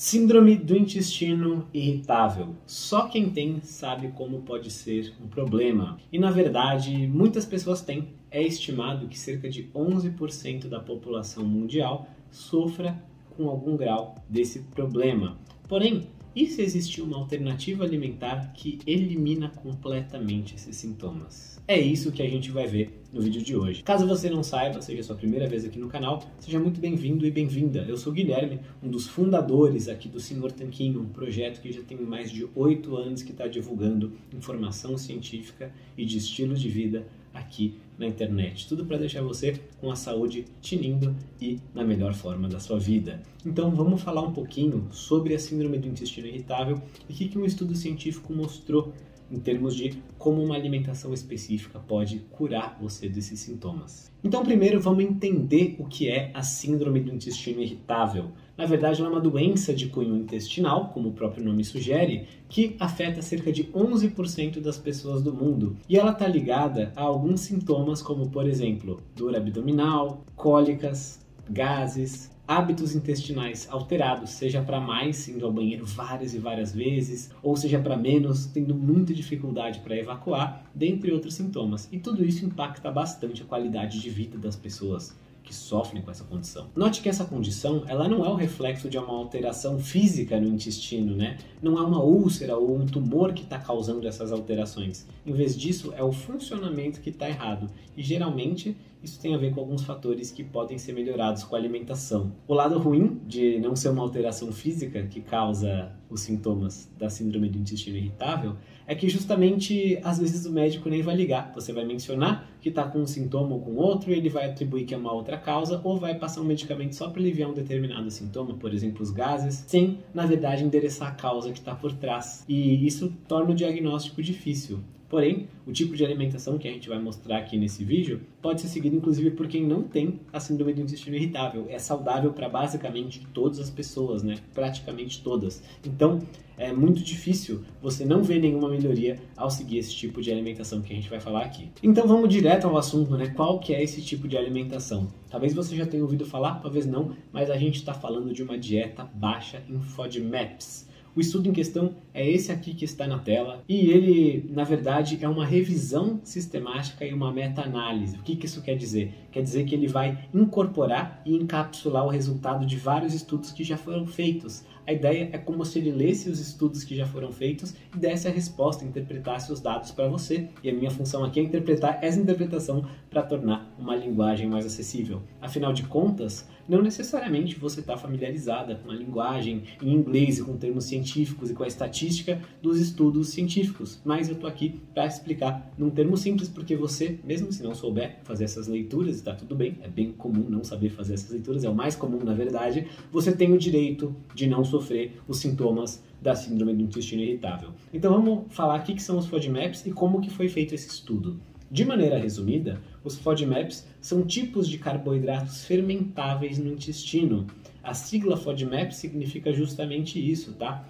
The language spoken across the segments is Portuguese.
Síndrome do intestino irritável. Só quem tem sabe como pode ser um problema. E na verdade, muitas pessoas têm. É estimado que cerca de 11% da população mundial sofra com algum grau desse problema. Porém, e se existir uma alternativa alimentar que elimina completamente esses sintomas? É isso que a gente vai ver no vídeo de hoje. Caso você não saiba, seja sua primeira vez aqui no canal, seja muito bem-vindo e bem-vinda. Eu sou Guilherme, um dos fundadores aqui do Senhor Tanquinho, um projeto que já tem mais de oito anos que está divulgando informação científica e de estilos de vida aqui na internet. Tudo para deixar você com a saúde tinindo e na melhor forma da sua vida. Então vamos falar um pouquinho sobre a síndrome do intestino irritável e o que, que um estudo científico mostrou em termos de como uma alimentação específica pode curar você desses sintomas. Então, primeiro, vamos entender o que é a síndrome do intestino irritável. Na verdade, ela é uma doença de cunho intestinal, como o próprio nome sugere, que afeta cerca de 11% das pessoas do mundo. E ela está ligada a alguns sintomas, como, por exemplo, dor abdominal, cólicas, gases, hábitos intestinais alterados, seja para mais indo ao banheiro várias e várias vezes, ou seja para menos, tendo muita dificuldade para evacuar, dentre outros sintomas. E tudo isso impacta bastante a qualidade de vida das pessoas que sofrem com essa condição. Note que essa condição, ela não é o reflexo de uma alteração física no intestino, né? Não é uma úlcera ou um tumor que está causando essas alterações. Em vez disso, é o funcionamento que está errado. E geralmente isso tem a ver com alguns fatores que podem ser melhorados com a alimentação. O lado ruim de não ser uma alteração física que causa os sintomas da síndrome do intestino irritável é que justamente às vezes o médico nem vai ligar. Você vai mencionar que está com um sintoma ou com outro, e ele vai atribuir que é uma outra causa, ou vai passar um medicamento só para aliviar um determinado sintoma, por exemplo, os gases, sem, na verdade, endereçar a causa que está por trás. E isso torna o diagnóstico difícil. Porém, o tipo de alimentação que a gente vai mostrar aqui nesse vídeo pode ser seguido inclusive por quem não tem a síndrome do intestino irritável. É saudável para basicamente todas as pessoas, né? Praticamente todas. Então, é muito difícil você não ver nenhuma melhoria ao seguir esse tipo de alimentação que a gente vai falar aqui. Então, vamos direto ao assunto, né? Qual que é esse tipo de alimentação? Talvez você já tenha ouvido falar, talvez não, mas a gente está falando de uma dieta baixa em FODMAPs. O estudo em questão é esse aqui que está na tela e ele, na verdade, é uma revisão sistemática e uma meta-análise. O que, que isso quer dizer? Quer dizer que ele vai incorporar e encapsular o resultado de vários estudos que já foram feitos. A ideia é como se ele lesse os estudos que já foram feitos e desse a resposta, interpretasse os dados para você. E a minha função aqui é interpretar essa interpretação para tornar uma linguagem mais acessível. Afinal de contas, não necessariamente você está familiarizada com a linguagem em inglês e com termos científicos e com a estatística dos estudos científicos, mas eu estou aqui para explicar num termo simples, porque você, mesmo se não souber fazer essas leituras, está tudo bem, é bem comum não saber fazer essas leituras, é o mais comum na verdade, você tem o direito de não sofrer os sintomas da síndrome do intestino irritável. Então vamos falar o que são os FODMAPs e como que foi feito esse estudo. De maneira resumida, os FODMAPs são tipos de carboidratos fermentáveis no intestino. A sigla FODMAP significa justamente isso, tá?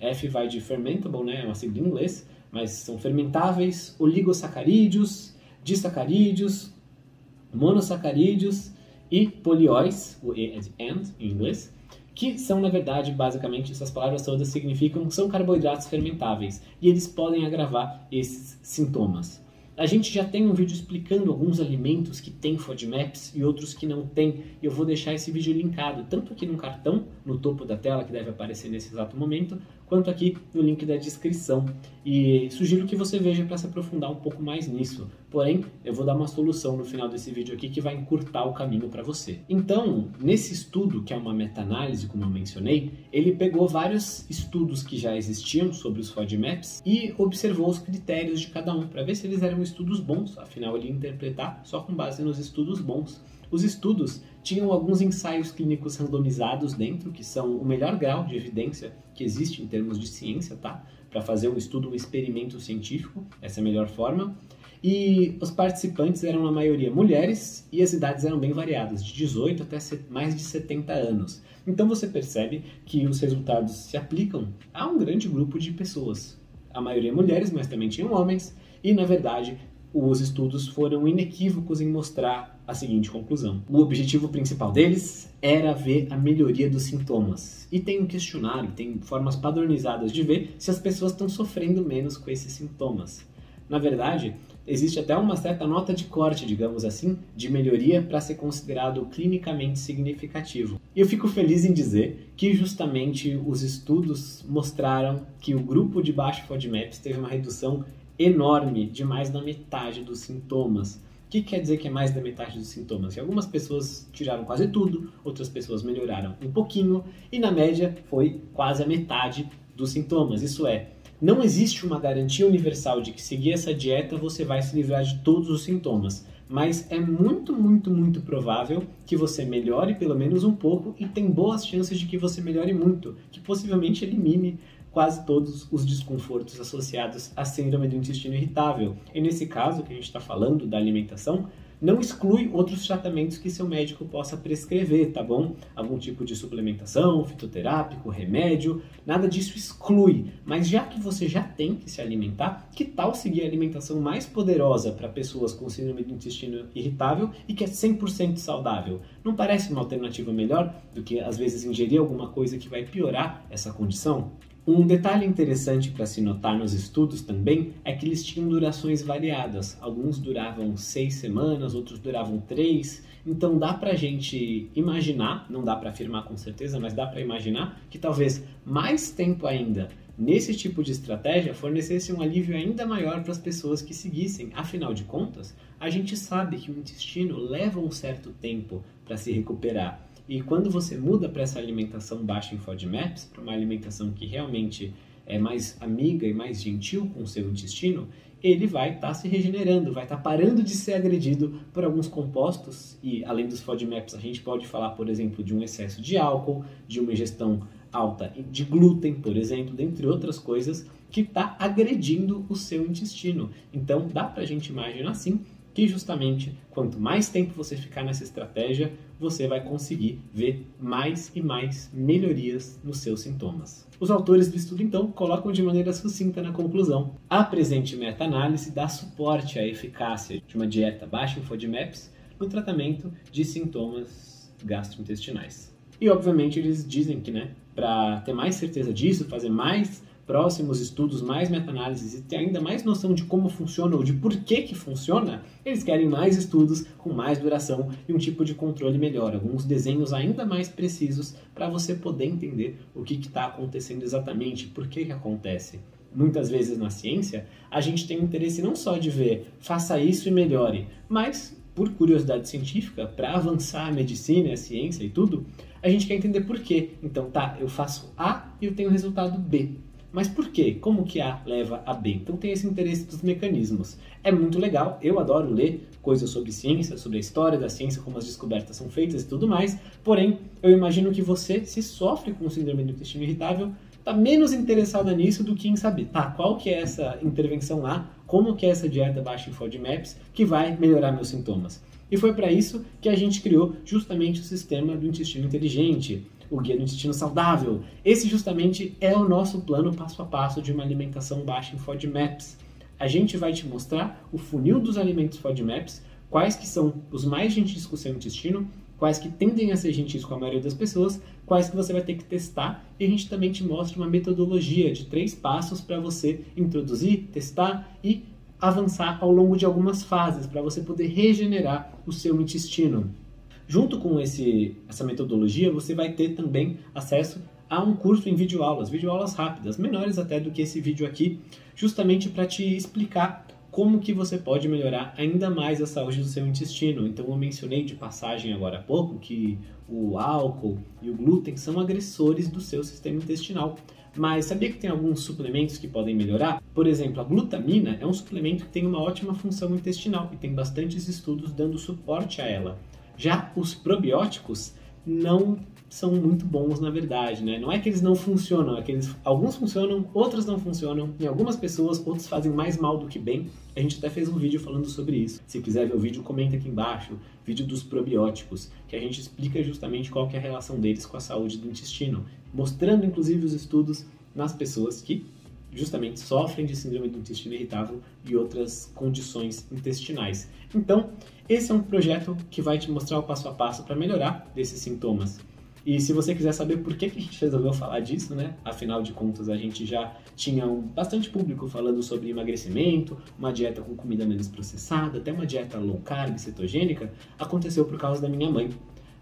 F vai de fermentable, né? É uma sigla em inglês, mas são fermentáveis, oligosacarídeos, disacarídeos, monossacarídeos e polióis, o E é de and em inglês, que são, na verdade, basicamente, essas palavras todas significam são carboidratos fermentáveis e eles podem agravar esses sintomas. A gente já tem um vídeo explicando alguns alimentos que tem FODMAPs e outros que não tem. E eu vou deixar esse vídeo linkado tanto aqui no cartão, no topo da tela, que deve aparecer nesse exato momento, quanto aqui no link da descrição. E sugiro que você veja para se aprofundar um pouco mais nisso. Porém, eu vou dar uma solução no final desse vídeo aqui que vai encurtar o caminho para você. Então, nesse estudo, que é uma meta-análise, como eu mencionei, ele pegou vários estudos que já existiam sobre os FODMAPs e observou os critérios de cada um para ver se eles eram estudos bons. Afinal, ele ia interpretar só com base nos estudos bons. Os estudos tinham alguns ensaios clínicos randomizados dentro, que são o melhor grau de evidência que existe em termos de ciência, tá? Para fazer um estudo, um experimento científico, essa é a melhor forma. E os participantes eram, na maioria, mulheres e as idades eram bem variadas, de 18 até mais de 70 anos. Então você percebe que os resultados se aplicam a um grande grupo de pessoas. A maioria mulheres, mas também tinham homens, e na verdade os estudos foram inequívocos em mostrar a seguinte conclusão. O objetivo principal deles era ver a melhoria dos sintomas. E tem um questionário, tem formas padronizadas de ver se as pessoas estão sofrendo menos com esses sintomas. Na verdade, existe até uma certa nota de corte, digamos assim, de melhoria para ser considerado clinicamente significativo. E eu fico feliz em dizer que justamente os estudos mostraram que o grupo de baixo FODMAPs teve uma redução enorme de mais da metade dos sintomas. Que quer dizer que é mais da metade dos sintomas? Que algumas pessoas tiraram quase tudo, outras pessoas melhoraram um pouquinho, e na média foi quase a metade dos sintomas. Isso é, não existe uma garantia universal de que seguir essa dieta você vai se livrar de todos os sintomas, mas é muito, muito, muito provável que você melhore pelo menos um pouco e tem boas chances de que você melhore muito, que possivelmente elimine quase todos os desconfortos associados à síndrome do intestino irritável. E nesse caso que a gente está falando da alimentação, não exclui outros tratamentos que seu médico possa prescrever, tá bom? Algum tipo de suplementação, fitoterápico, remédio, nada disso exclui. Mas já que você já tem que se alimentar, que tal seguir a alimentação mais poderosa para pessoas com síndrome do intestino irritável e que é 100% saudável? Não parece uma alternativa melhor do que às vezes ingerir alguma coisa que vai piorar essa condição? Um detalhe interessante para se notar nos estudos também é que eles tinham durações variadas. Alguns duravam seis semanas, outros duravam três. Então dá para a gente imaginar, não dá para afirmar com certeza, mas dá para imaginar que talvez mais tempo ainda nesse tipo de estratégia fornecesse um alívio ainda maior para as pessoas que seguissem. Afinal de contas, a gente sabe que o intestino leva um certo tempo para se recuperar. E quando você muda para essa alimentação baixa em FODMAPs, para uma alimentação que realmente é mais amiga e mais gentil com o seu intestino, ele vai estar tá se regenerando, vai estar tá parando de ser agredido por alguns compostos. E além dos FODMAPs, a gente pode falar, por exemplo, de um excesso de álcool, de uma ingestão alta de glúten, por exemplo, dentre outras coisas, que está agredindo o seu intestino. Então dá para a gente imaginar assim que justamente quanto mais tempo você ficar nessa estratégia, você vai conseguir ver mais e mais melhorias nos seus sintomas. Os autores do estudo, então, colocam de maneira sucinta na conclusão: a presente meta-análise dá suporte à eficácia de uma dieta baixa em FODMAPs no tratamento de sintomas gastrointestinais. E, obviamente, eles dizem que, né, para ter mais certeza disso, fazer mais próximos estudos, mais meta-análises e ter ainda mais noção de como funciona ou de por que que funciona, eles querem mais estudos com mais duração e um tipo de controle melhor, alguns desenhos ainda mais precisos para você poder entender o que está acontecendo exatamente, por que que acontece. Muitas vezes na ciência, a gente tem interesse não só de ver faça isso e melhore, mas por curiosidade científica, para avançar a medicina, a ciência e tudo, a gente quer entender por quê. Então, tá, eu faço A e eu tenho resultado B. Mas por quê? Como que A leva a B? Então tem esse interesse dos mecanismos. É muito legal, eu adoro ler coisas sobre ciência, sobre a história da ciência, como as descobertas são feitas e tudo mais. Porém, eu imagino que você, se sofre com síndrome do intestino irritável, está menos interessada nisso do que em saber, tá, qual que é essa intervenção lá, como que é essa dieta baixa em FODMAPs que vai melhorar meus sintomas. E foi para isso que a gente criou justamente o sistema do intestino inteligente, o Guia do Intestino Saudável. Esse justamente é o nosso plano passo a passo de uma alimentação baixa em FODMAPs. A gente vai te mostrar o funil dos alimentos FODMAPs, quais que são os mais gentis com o seu intestino, quais que tendem a ser gentis com a maioria das pessoas, quais que você vai ter que testar, e a gente também te mostra uma metodologia de três passos para você introduzir, testar e avançar ao longo de algumas fases, para você poder regenerar o seu intestino. Junto com esse, essa metodologia, você vai ter também acesso a um curso em videoaulas, videoaulas rápidas, menores até do que esse vídeo aqui, justamente para te explicar como que você pode melhorar ainda mais a saúde do seu intestino. Então eu mencionei de passagem agora há pouco que o álcool e o glúten são agressores do seu sistema intestinal. Mas sabia que tem alguns suplementos que podem melhorar? Por exemplo, a glutamina é um suplemento que tem uma ótima função intestinal e tem bastantes estudos dando suporte a ela. Já os probióticos não são muito bons na verdade, né? Não é que eles não funcionam, é que eles, alguns funcionam, outros não funcionam. Em algumas pessoas, outros fazem mais mal do que bem. A gente até fez um vídeo falando sobre isso. Se quiser ver o vídeo, comenta aqui embaixo. Vídeo dos probióticos, que a gente explica justamente qual é a relação deles com a saúde do intestino, mostrando inclusive os estudos nas pessoas que justamente sofrem de síndrome do intestino irritável e outras condições intestinais. Então, esse é um projeto que vai te mostrar o passo a passo para melhorar desses sintomas. E se você quiser saber por que, a gente resolveu falar disso, né? Afinal de contas, a gente já tinha um, bastante público falando sobre emagrecimento, uma dieta com comida menos processada, até uma dieta low carb, cetogênica, aconteceu por causa da minha mãe.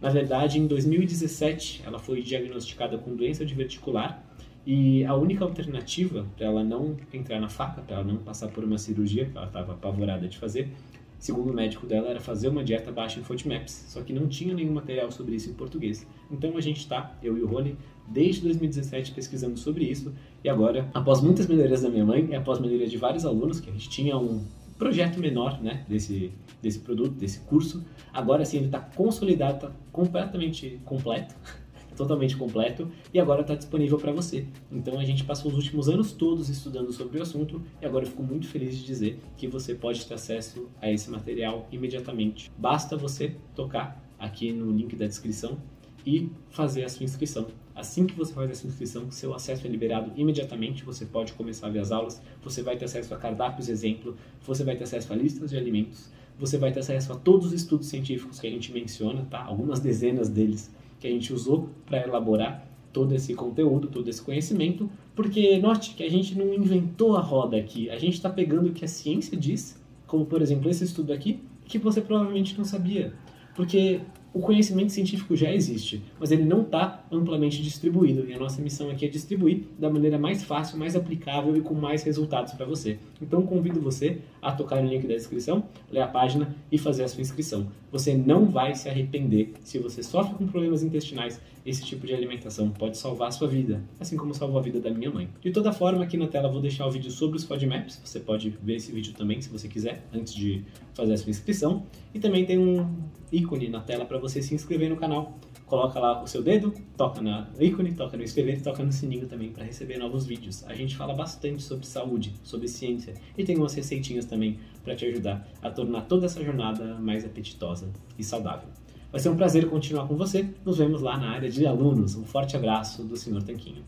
Na verdade, em 2017, ela foi diagnosticada com doença diverticular e a única alternativa para ela não entrar na faca, para ela não passar por uma cirurgia que ela estava apavorada de fazer, segundo o médico dela, era fazer uma dieta baixa em FODMAPs, só que não tinha nenhum material sobre isso em português. Então a gente está, eu e o Rony, desde 2017 pesquisando sobre isso e agora, após muitas melhorias da minha mãe e após melhorias de vários alunos, que a gente tinha um projeto menor né, desse, desse produto, desse curso, agora sim ele está consolidado, está completamente completo totalmente completo e agora está disponível para você. Então a gente passou os últimos anos todos estudando sobre o assunto e agora eu fico muito feliz de dizer que você pode ter acesso a esse material imediatamente. Basta você tocar aqui no link da descrição e fazer a sua inscrição. Assim que você faz essa inscrição, seu acesso é liberado imediatamente, você pode começar a ver as aulas, você vai ter acesso a cardápios exemplo, você vai ter acesso a listas de alimentos, você vai ter acesso a todos os estudos científicos que a gente menciona, tá? Algumas dezenas deles que a gente usou para elaborar todo esse conteúdo, todo esse conhecimento, porque note que a gente não inventou a roda aqui, a gente está pegando o que a ciência diz, como por exemplo esse estudo aqui, que você provavelmente não sabia, porque o conhecimento científico já existe, mas ele não está amplamente distribuído. E a nossa missão aqui é distribuir da maneira mais fácil, mais aplicável e com mais resultados para você. Então convido você a tocar no link da descrição, ler a página e fazer a sua inscrição. Você não vai se arrepender. Se você sofre com problemas intestinais, esse tipo de alimentação pode salvar a sua vida, assim como salvou a vida da minha mãe. De toda forma, aqui na tela vou deixar o vídeo sobre os FODMAPs. Você pode ver esse vídeo também, se você quiser, antes de fazer a sua inscrição. E também tem um ícone na tela para você se inscrever no canal. Coloca lá o seu dedo, toca no ícone, toca no inscrever e toca no sininho também para receber novos vídeos. A gente fala bastante sobre saúde, sobre ciência e tem umas receitinhas também para te ajudar a tornar toda essa jornada mais apetitosa e saudável. Vai ser um prazer continuar com você. Nos vemos lá na área de alunos. Um forte abraço do Sr. Tanquinho.